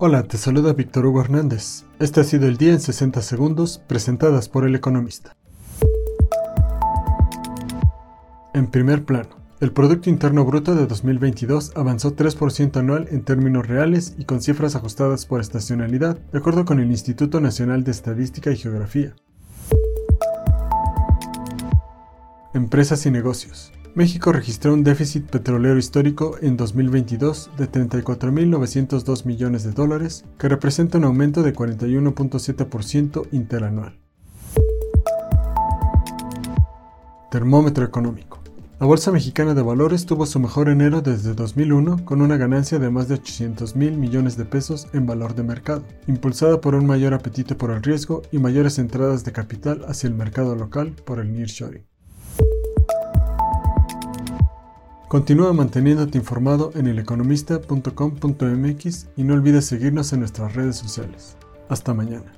Hola, te saluda Víctor Hugo Hernández. Este ha sido el día en 60 segundos, presentadas por El Economista. En primer plano, el Producto Interno Bruto de 2022 avanzó 3% anual en términos reales y con cifras ajustadas por estacionalidad, de acuerdo con el Instituto Nacional de Estadística y Geografía. Empresas y negocios. México registró un déficit petrolero histórico en 2022 de 34.902 millones de dólares, que representa un aumento de 41.7% interanual. Termómetro económico. La Bolsa Mexicana de Valores tuvo su mejor enero desde 2001 con una ganancia de más de 800 mil millones de pesos en valor de mercado, impulsada por un mayor apetito por el riesgo y mayores entradas de capital hacia el mercado local por el nearshoring. Continúa manteniéndote informado en eleconomista.com.mx y no olvides seguirnos en nuestras redes sociales. Hasta mañana.